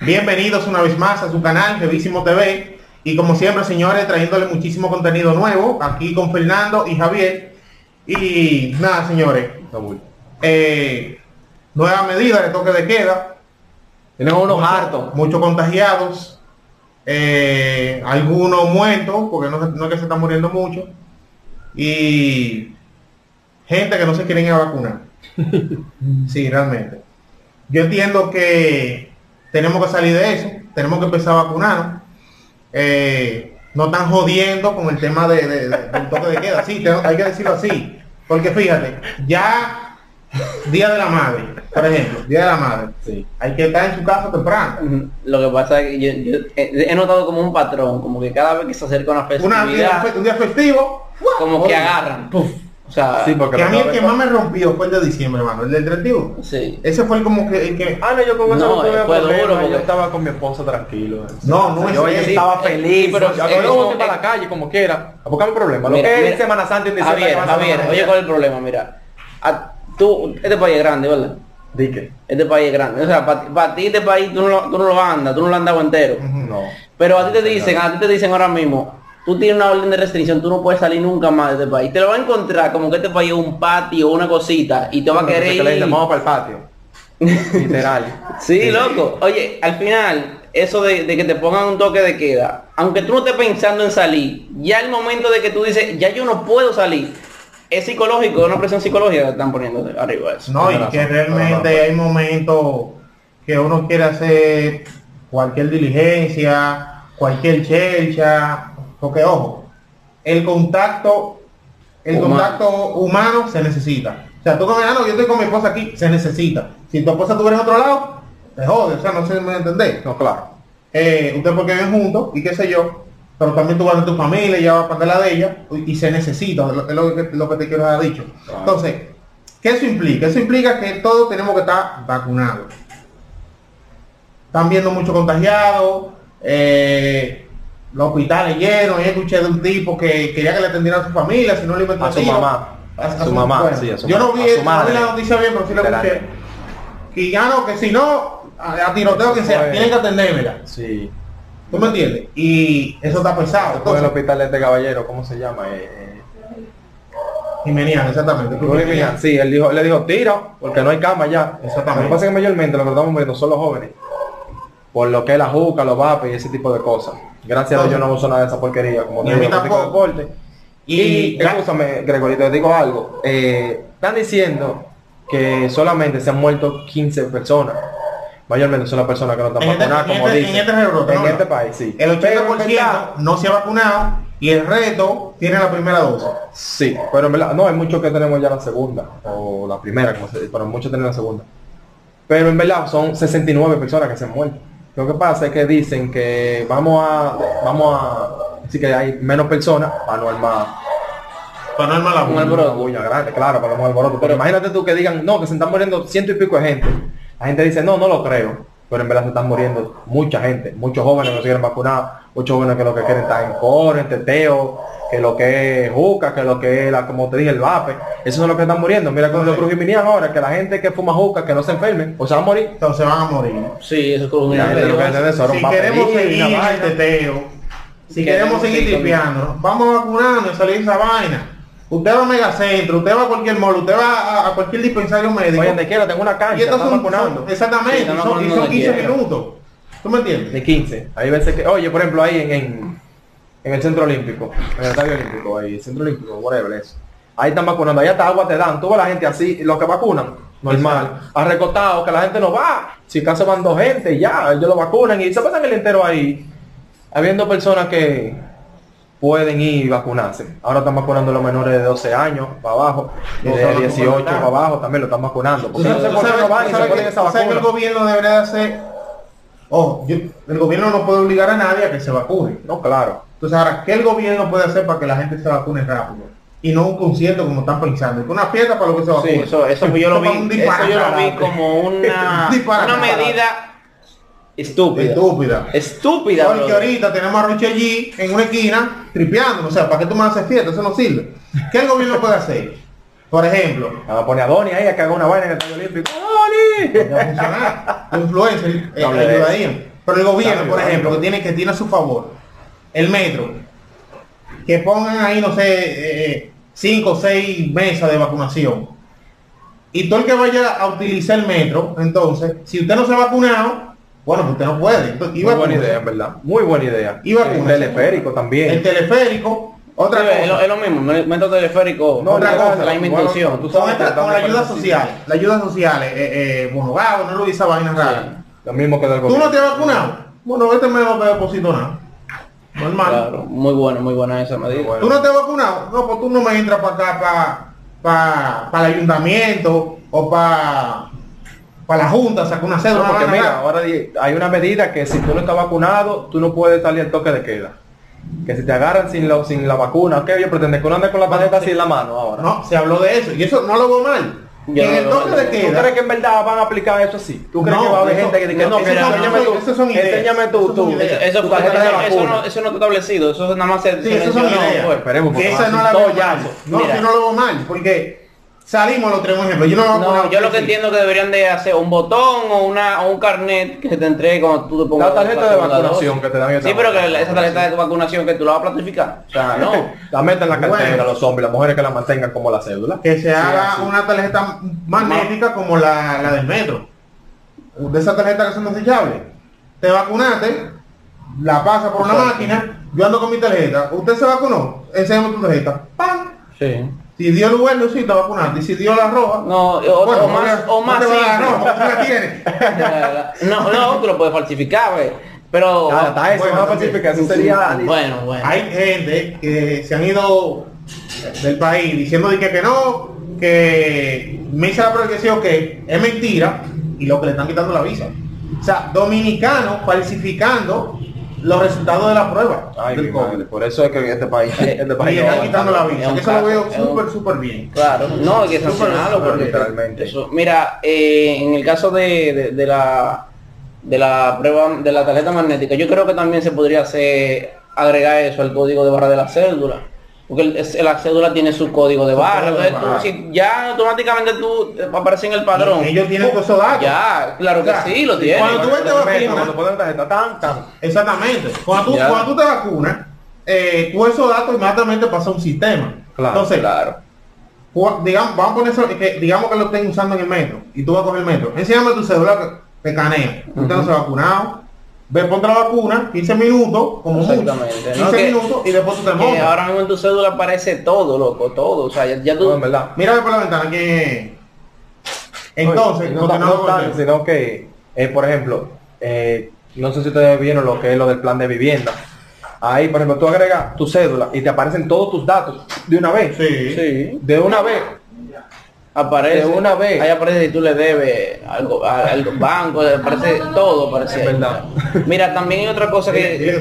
Bienvenidos una vez más a su canal Revísimo TV y como siempre señores trayéndole muchísimo contenido nuevo aquí con Fernando y Javier. Y nada señores eh, nueva medida de toque de queda. Tenemos unos muchos- hartos. muchos contagiados. Eh, algunos muertos porque no, no es que se están muriendo mucho y gente que no se quieren ir a vacunar. Sí realmente. Yo entiendo que tenemos que salir de eso, tenemos que empezar a vacunarnos. Eh, no están jodiendo con el tema de, de- de- del toque de queda, sí, tengo- hay que decirlo así. Porque fíjate, ya Día de la Madre, por ejemplo, Día de la Madre, Sí. hay que estar en su casa temprano. Lo que pasa es que yo, yo he notado como un patrón, como que cada vez que se acerca una Una, festividad, un día festivo, como que agarran. O sea, Sí, porque que a no mí el que más me rompió fue el de diciembre, hermano, el del 31. sí. Ese fue el como que, el que Ah, no, yo con eso No, no, tuve problema, duro yo porque- estaba con mi esposa tranquilo. No, no es yo eso. estaba Sí, feliz, sí, pero yo como- voy para la calle como quiera, a buscar mi problema. Lo Mira, que es Semana Santa y diciembre. Javier, Javier, oye. ¿cuál es el problema? Mira, a- tú, este país es grande, ¿verdad? Di que, Este país es grande. O sea, para ti este país tú no, lo, tú no lo andas, tú no lo has andado entero. no. Pero a ti te dicen, a ti te dicen ahora mismo, tú tienes una orden de restricción, tú no puedes salir nunca más de este país. Te lo va a encontrar como que este país es un patio, una cosita, y te va a querer que le ir. dicen, vamos para el patio. Literal. Sí, loco. Oye, al final, eso de, de que te pongan un toque de queda, aunque tú no estés pensando en salir, ya el momento de que tú dices, ya yo no puedo salir, es psicológico, es una presión psicológica que están poniendo arriba de eso. No, y que realmente hay momentos que uno quiere hacer cualquier diligencia, cualquier chelcha, porque ojo, el contacto, el Humano. contacto humano se necesita. O sea, tú con ah, no, yo estoy con mi esposa aquí, se necesita. Si tu esposa estuviera en otro lado, te jode, o sea, no se me entender. No, claro. Eh, ustedes porque viven juntos y qué sé yo, pero también tú vas de tu familia, ya vas para la de ella y, y se necesita, es lo, que, lo que te quiero haber dicho. Claro. Entonces, ¿qué eso implica? Eso implica que todos tenemos que estar vacunados. Están viendo muchos contagiados, eh, los hospitales llenos, y escuché de un tipo que quería que le atendieran a su familia, si no le iban A su mamá. A su mamá, sí, a su Yo no vi, su no vi madre. la noticia bien, pero sí la escuché. Y ya no, que si no, a, tiroteo que sea, tienen que atendérmela. Sí. ¿Tú me entiendes? Y eso está pesado. Del Entonces, hospital de este caballero, ¿cómo se llama? Eh, eh, Jimenian, exactamente. Millán. Sí, él dijo, le dijo, tira, porque no hay cama ya. Exactamente. Lo que pasa es que mayormente lo que estamos viendo son los jóvenes. Por lo que es la juca, los vapes y ese tipo de cosas. Gracias a Dios yo no uso nada de esa porquería, como Ni te digo, deporte. Y, Y, escúchame, Gregorio, te digo algo. Eh, están diciendo que solamente se han muerto 15 personas. Mayormente son las personas que no están este- vacunadas, como este- dicen. en este rebrote, En ¿no? este país, sí. el Pero en 80% verdad- no se ha vacunado y el resto tiene la primera dosis. Sí, pero en verdad, no, hay muchos que tenemos ya la segunda, o la primera, como se, pero muchos tienen la segunda. Pero en verdad son 69 personas que se han muerto. Lo que pasa es que dicen que vamos a, vamos a decir que hay menos personas para no armar Para no armar la Un alboroto. grande, claro, para no armar alboroto. Pero imagínate tú que digan, no, que se están muriendo ciento y pico de gente. La gente dice, no, no lo creo. Pero en verdad se están muriendo mucha gente, muchos jóvenes que no se quieren vacunar, muchos jóvenes que lo que quieren estar en coro, en teteo, que lo que es juca, que lo que es, la, como te dije, el vape. Esos son los que están muriendo. Mira con los crujiminian ahora, que la gente que fuma juca, que no se enfermen, o se va a morir. Entonces van a morir. Sí, eso es Si queremos seguir el teteo, si Queremos seguir limpiando, vamos a vacunarnos y salir de esa vaina. Usted va a Megacentro, usted va a cualquier mall, usted va a, a cualquier dispensario médico. Oye, donde quiera, tengo una y cancha, están vacunando. son- exactamente, Sí, y son, y vacunando son donde 15 quiera. minutos. ¿Tú me entiendes? De 15. Hay veces que, oye, por ejemplo, ahí en, en, en el centro olímpico, en el estadio olímpico, ahí, centro olímpico, whatever eso. Ahí están vacunando, ahí hasta agua te dan, ves la gente así, los que vacunan, normal, arrecotado, que la gente no va, si acaso van dos gente, ya, ellos lo vacunan y se pasan el entero ahí, habiendo personas que pueden ir y vacunarse. Ahora están vacunando a los menores de 12 años para abajo, y de no, no, 18 no, para abajo también lo están vacunando. Porque no sabes- no van y se ponen esa el gobierno debería de hacer, ojo, el gobierno no puede obligar a nadie a que se vacune. No, claro. Entonces ahora, ¿qué el gobierno puede hacer para que la gente se vacune rápido? Y no un concierto como están pensando, que una fiesta para lo que se vacune. Sí, eso, eso yo lo vi, Eso es un eso yo lo vi como una, una medida estúpida. Estúpida. Estúpida, Porque ahorita tenemos a Roche G en una esquina tripeando, o sea, ¿para qué tú me haces fiesta? Eso no sirve. ¿Qué el gobierno puede hacer? Por ejemplo, Vamos a poner a Donny ahí a haga una vaina en el Estadio Olímpico. ¡Donny! no va a funcionar. Eh, ayudarían. Pero el gobierno, por ejemplo, que tiene, que tiene a su favor el metro, que pongan ahí, no sé, eh, cinco o seis mesas de vacunación. Y todo el que vaya a utilizar el metro, entonces, si usted no se ha vacunado, bueno, pues usted no puede. Entonces, Muy buena idea, en verdad. Muy buena idea. Y. El teleférico también. El teleférico, otra Sí, cosa. es, lo, es lo mismo, me- método teleférico, No, otra la, cosa, la misma bueno, con, esta- con la ayuda social, la ayuda social, eh, eh, bueno, Gabo, no lo dice vaina rara. Lo mismo que del ¿Tú no te has vacunado? Bueno, este me no te deposito nada. Normal. Claro, muy bueno, muy buena esa medida. Bueno. ¿Tú no te has vacunado? No, pues tú no me entras para acá, para pa, pa el ayuntamiento o para pa la junta, saca una cédula. No, porque mira, ahora hay una medida que si tú no estás vacunado, tú no puedes salir al toque de queda. Que si te agarran sin, lo, sin la vacuna, ¿qué ellos pretenden? Que uno ande con la tarjeta así en la mano ahora. No, se habló de eso y eso no lo veo mal. Yo en no el toque de ¿Tú queda. crees que en verdad van a aplicar eso así? ¿Tú crees No, que va a haber eso- gente que diga, no, no, eso mira, son- enséñame eso- tú, eso enséñame eso tú, tú. Eso, tu tarjeta de eso, eso vacuna? no, eso no está establecido, eso nada más se, Sí, esas son ideas. esperemos, porque que esa no la veo mal. No, yo no lo veo mal, porque salimos los tres, un ejemplo. Yo no No, yo lo que entiendo que deberían de hacer un botón o una o un carnet que se te entregue cuando tú te pongas La tarjeta la de vacunación que te dan esa Sí, pero que la- esa tarjeta de vacunación que tú la vas a platificar. O sea, no. La meten en la cartera, Bueno. los hombres, las mujeres que la mantengan como la cédula. que se haga así. una tarjeta magnética como la, la del metro. De esa tarjeta que son desechables. Te vacunaste, la pasa por una máquina, yo ando con mi tarjeta. ¿Usted se vacunó? Enséñame tu tarjeta. ¡Pam! Sí. Si dio el verde, sí, te vacunaste. Y si dio la roja, No, o, bueno, o más, no o más dar la roja, la tienes. No, no, tú lo puedes falsificar, ve. Pero Ah, está eso, Bueno, falsificar, eso sería... bueno, bueno. Hay gente que se han ido del país diciendo de que, que no, que me hice la proyección que es mentira y lo que le están quitando la visa. O sea, dominicanos falsificando los resultados de la prueba Ay, del COVID. madre, por eso es que este país, este Y país le no están quitando la visa. Es Eso lo veo súper, súper bien. Claro, no, hay que sancionarlo súper, porque literalmente. eso- mira, eh, en el caso de, de- de la de la prueba de la tarjeta magnética, yo creo que también se podría hacer agregar eso al código de barra de la cédula. Porque el- es- la cédula tiene su código de barra. Entonces, tú, si ya automáticamente tú apareces en el padrón. Ellos tienen todos esos datos. Ya, claro O sea, que sí, lo tienen. cuando tú ves te Cuando ponen la tarjeta, tan, tan. Exactamente. Cuando tú, Ya. cuando tú te vacunas, eh, tú esos datos inmediatamente pasa a un sistema. Claro, Entonces, Claro. Digamos, vamos a poner eso, que, digamos que lo estén usando en el metro y tú vas a coger el metro. Enséñame tu cédula que te canea. Usted no se ha vacunado. Ve, ponte la vacuna, 15 minutos, como mucho. Exactamente, 15 ¿no? Que- minutos y después tú te montas. ahora mismo en tu cédula aparece todo, loco, todo. O sea, ya, ya tú... No, en verdad. Mírame por la ventana que entonces, Oye, no, continuamos no tan, sino que, eh, por ejemplo, eh, no sé si ustedes vieron lo que es lo del plan de vivienda. Ahí, por ejemplo, tú agregas tu cédula y te aparecen todos tus datos de una vez. Sí. Sí. De una vez. Aparece De una vez. Ahí aparece si tú le debes algo a- al banco, aparece todo, aparece. Ahí. verdad. Mira, también hay otra cosa que que que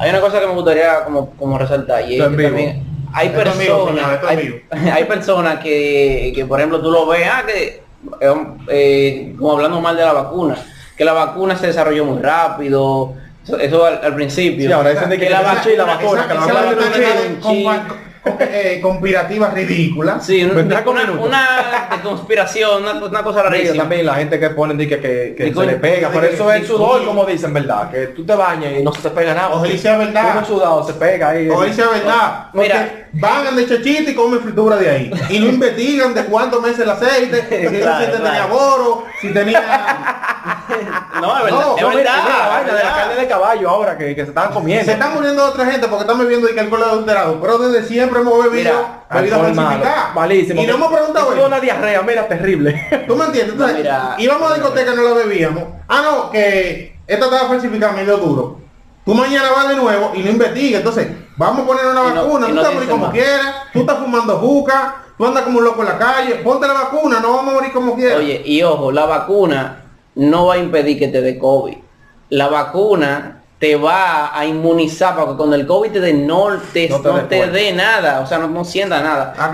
hay una cosa que me gustaría como, como resaltar y es que también hay personas, hay, personas que, que por ejemplo tú lo ves, ah, que eh, eh, como hablando mal de la vacuna, que la vacuna se desarrolló muy rápido, eso, eso al, al principio. Sí, ahora dicen de que la la vac- y la vacuna, Esa- que la vacuna la no co- eh, conspirativa ridícula. Sí, una, una conspiración, una, una cosa Mira, rarísima. también la gente que ponen de que, que, se le pega, que- eso es sudor, como dicen, ¿verdad? Que tú te bañas y no se te pega nada. Ojalá sea verdad. Uno sudado se pega ahí. O dice verdad, Mira. van de chachita y comen fritura de ahí. Y no investigan de cuántos meses el aceite, si el aceite tenía boro, si tenía... No, es verdad, No, es verdad. la vaina de la carne de caballo ahora que, que se están comiendo. Se está muriendo otra gente porque están bebiendo y que alcohol adulterado. Pero desde siempre hemos bebido Mira, bebidas falsificadas. Malísimo. Y no hemos preguntado eso. una diarrea, mira, terrible. ¿Tú me entiendes? Entonces, No, mira. íbamos a discoteca y no la bebíamos. Ah, no, que esta estaba falsificada medio duro. Tú mañana vas de nuevo y no investigas. Entonces, vamos a poner una Y no- vacuna. tú no a dice morir como más. quieras. Tú estás fumando juca. Tú andas como un loco en la calle. Ponte la vacuna. No vamos a morir como quieras. Oye, y ojo, la vacuna no va a impedir que te dé COVID. La vacuna te va a inmunizar para que cuando el COVID te dé no te, No no te te, dé nada, o sea, no, no sienta nada. a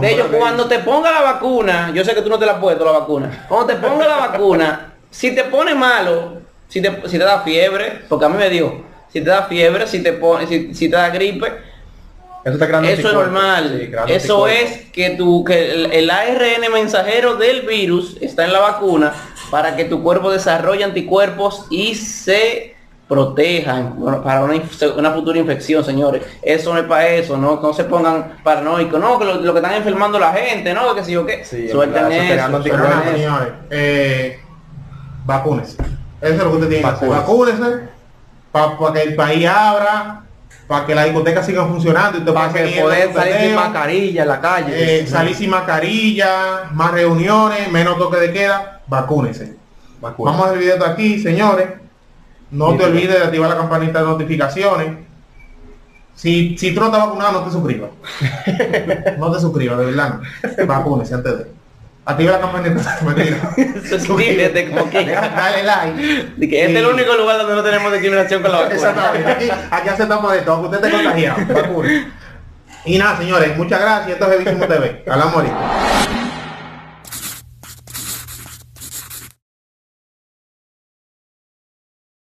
De hecho, de cuando te ponga la vacuna, yo sé que tú no te la has puesto la vacuna, cuando te ponga la vacuna, si te pone malo, si te, si te da fiebre, porque a mí me dio, si te da fiebre, si te pone, si, si te da gripe, Eso Eso es normal. Sí, Eso es que tu que el, el ARN mensajero del virus está en la vacuna para que tu cuerpo desarrolle anticuerpos y se protejan para una, futura infección, señores. Eso no es para eso, no, no se pongan paranoicos, no, que lo, lo que están enfermando la gente, no, que si yo qué. Sí, Suelten eso eso, señores, eh, vacúnese. Eso es lo que usted tiene que hacer. Vacúnese para que el país abra, para que las discotecas sigan funcionando y Para que poder salir sin mascarilla en la calle. eh, salir sin mascarilla, más reuniones, menos toque de queda, vacúnese. Vacuna. Vamos a hacer el video de aquí, señores. No Sí, te olvides de activar la campanita de notificaciones. Si, si tú no estás vacunado, no te suscribas. no te suscribas, de verdad. no. Vacúnese antes de. Activa la campanita. Suscríbete como que. Dale like. De que este es el único lugar donde no tenemos discriminación con la vacuna. Exactamente. Aquí, aquí aceptamos de todo. aunque Usted esté contagiado. Y nada, señores. Muchas gracias. Esto es Evísimo TV. Hablamos ahorita.